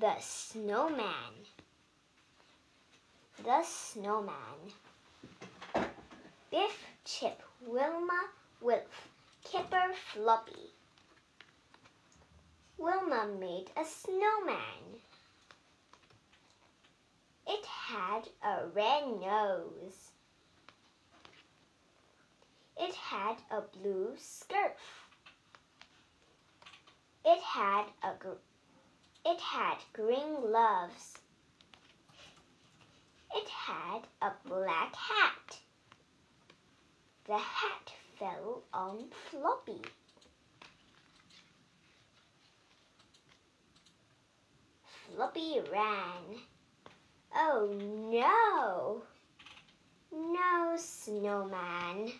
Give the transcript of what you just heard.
The snowman. The snowman. Biff, Chip, Wilma, Wilf, Kipper, Floppy. Wilma made a snowman. It had a red nose. It had a blue scarf. It had a it had green gloves. It had a black hat. The hat fell on Floppy. Floppy ran. Oh no! No snowman.